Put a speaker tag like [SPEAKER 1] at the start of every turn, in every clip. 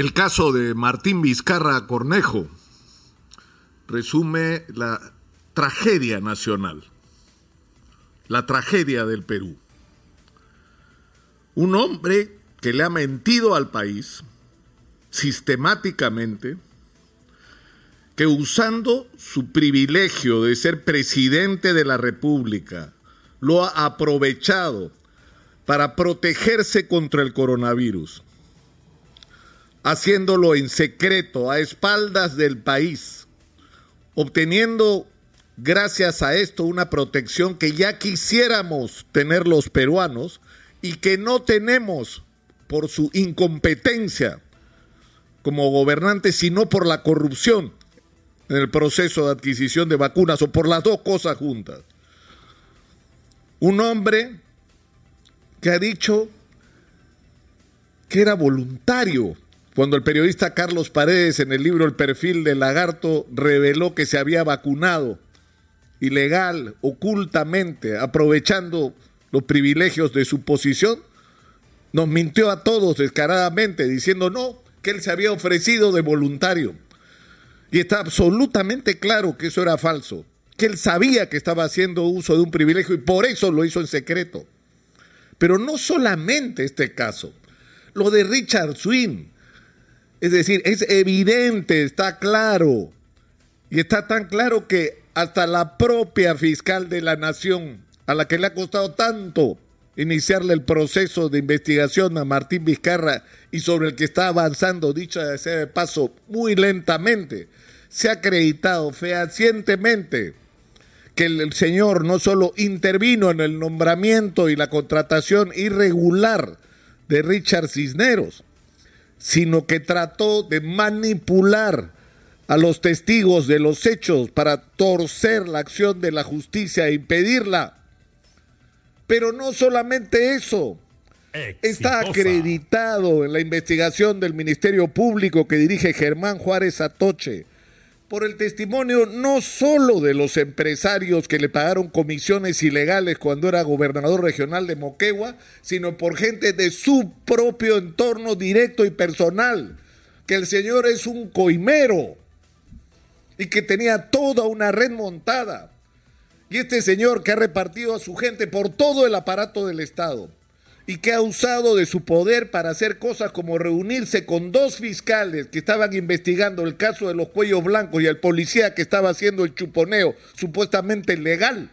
[SPEAKER 1] El caso de Martín Vizcarra Cornejo resume la tragedia nacional, la tragedia del Perú. Un hombre que le ha mentido al país sistemáticamente, que usando su privilegio de ser presidente de la República, lo ha aprovechado para protegerse contra el coronavirus, haciéndolo en secreto, a espaldas del país, obteniendo gracias a esto una protección que ya quisiéramos tener los peruanos y que no tenemos por su incompetencia como gobernante, sino por la corrupción en el proceso de adquisición de vacunas o por las dos cosas juntas. Un hombre que ha dicho que era voluntario cuando el periodista Carlos Paredes en el libro El perfil del lagarto reveló que se había vacunado ilegal, ocultamente, aprovechando los privilegios de su posición, nos mintió a todos descaradamente diciendo no, que él se había ofrecido de voluntario. Y está absolutamente claro que eso era falso, que él sabía que estaba haciendo uso de un privilegio y por eso lo hizo en secreto. Pero no solamente este caso, lo de Richard Swin, es decir, es evidente, está claro, y está tan claro que hasta la propia fiscal de la nación, a la que le ha costado tanto iniciarle el proceso de investigación a Martín Vizcarra y sobre el que está avanzando, dicho sea de paso, muy lentamente, se ha acreditado fehacientemente que el señor no solo intervino en el nombramiento y la contratación irregular de Richard Cisneros, sino que trató de manipular a los testigos de los hechos para torcer la acción de la justicia e impedirla. Pero no solamente eso, está acreditado en la investigación del Ministerio Público que dirige Germán Juárez Atoche por el testimonio no solo de los empresarios que le pagaron comisiones ilegales cuando era gobernador regional de Moquegua, sino por gente de su propio entorno directo y personal, que el señor es un coimero y que tenía toda una red montada. Y este señor que ha repartido a su gente por todo el aparato del Estado y que ha usado de su poder para hacer cosas como reunirse con dos fiscales que estaban investigando el caso de los cuellos blancos y el policía que estaba haciendo el chuponeo supuestamente legal.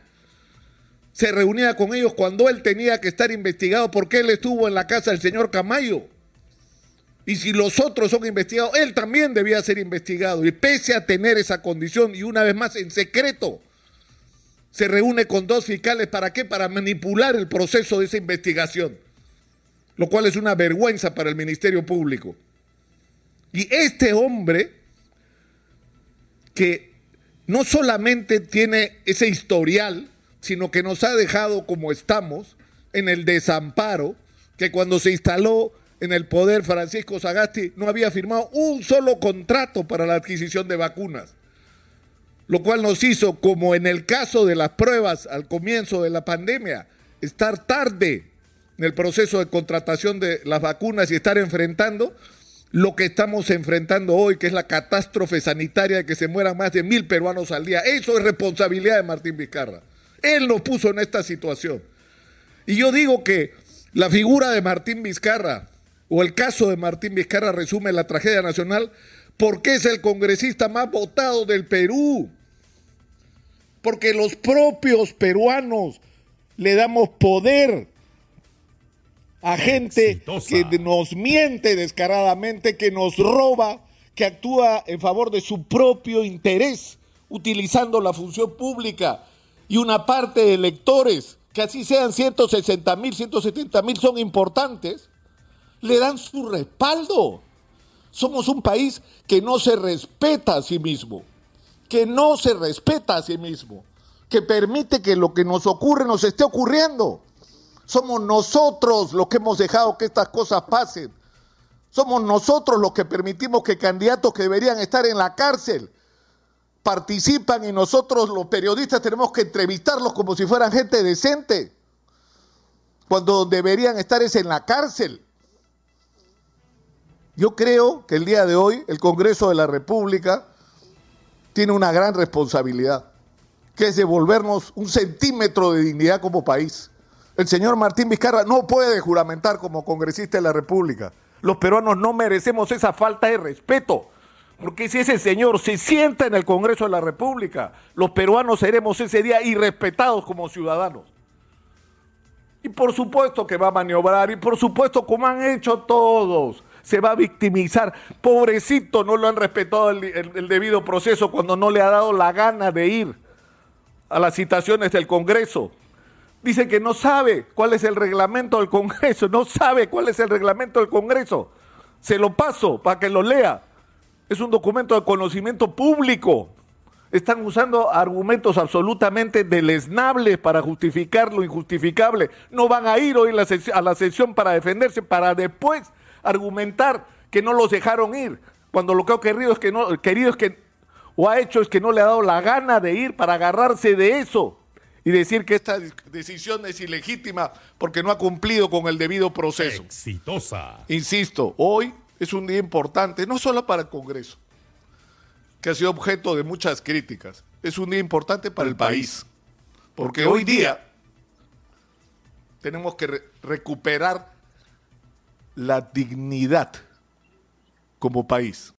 [SPEAKER 1] Se reunía con ellos cuando él tenía que estar investigado porque él estuvo en la casa del señor Camayo. Y si los otros son investigados, él también debía ser investigado. Y pese a tener esa condición, y una vez más en secreto, se reúne con dos fiscales. ¿Para qué? Para manipular el proceso de esa investigación lo cual es una vergüenza para el Ministerio Público. Y este hombre, que no solamente tiene ese historial, sino que nos ha dejado como estamos, en el desamparo, que cuando se instaló en el poder Francisco Sagasti no había firmado un solo contrato para la adquisición de vacunas, lo cual nos hizo, como en el caso de las pruebas al comienzo de la pandemia, estar tarde en el proceso de contratación de las vacunas y estar enfrentando lo que estamos enfrentando hoy, que es la catástrofe sanitaria de que se mueran más de mil peruanos al día. Eso es responsabilidad de Martín Vizcarra. Él nos puso en esta situación. Y yo digo que la figura de Martín Vizcarra o el caso de Martín Vizcarra resume la tragedia nacional porque es el congresista más votado del Perú. Porque los propios peruanos le damos poder a gente que nos miente descaradamente, que nos roba, que actúa en favor de su propio interés, utilizando la función pública y una parte de electores, que así sean 160 mil, 170 mil, son importantes, le dan su respaldo. Somos un país que no se respeta a sí mismo, que no se respeta a sí mismo, que permite que lo que nos ocurre nos esté ocurriendo. Somos nosotros los que hemos dejado que estas cosas pasen. Somos nosotros los que permitimos que candidatos que deberían estar en la cárcel participan y nosotros los periodistas tenemos que entrevistarlos como si fueran gente decente, cuando deberían estar es en la cárcel. Yo creo que el día de hoy el Congreso de la República tiene una gran responsabilidad, que es devolvernos un centímetro de dignidad como país. El señor Martín Vizcarra no puede juramentar como congresista de la República. Los peruanos no merecemos esa falta de respeto. Porque si ese señor se sienta en el Congreso de la República, los peruanos seremos ese día irrespetados como ciudadanos. Y por supuesto que va a maniobrar, y por supuesto, como han hecho todos, se va a victimizar. Pobrecito, no lo han respetado el, el debido proceso cuando no le ha dado la gana de ir a las citaciones del Congreso. Dice que no sabe cuál es el reglamento del Congreso, no sabe cuál es el reglamento del Congreso. Se lo paso para que lo lea. Es un documento de conocimiento público. Están usando argumentos absolutamente deleznables para justificar lo injustificable. No van a ir hoy a la sesión para defenderse, para después argumentar que no los dejaron ir. Cuando lo que ha querido es que no, querido es que, o ha hecho es que no le ha dado la gana de ir para agarrarse de eso y decir que esta decisión es ilegítima porque no ha cumplido con el debido proceso.
[SPEAKER 2] Exitosa.
[SPEAKER 1] Insisto, hoy es un día importante, no solo para el Congreso, que ha sido objeto de muchas críticas, es un día importante para el, país, porque hoy día tenemos que re recuperar la dignidad como país.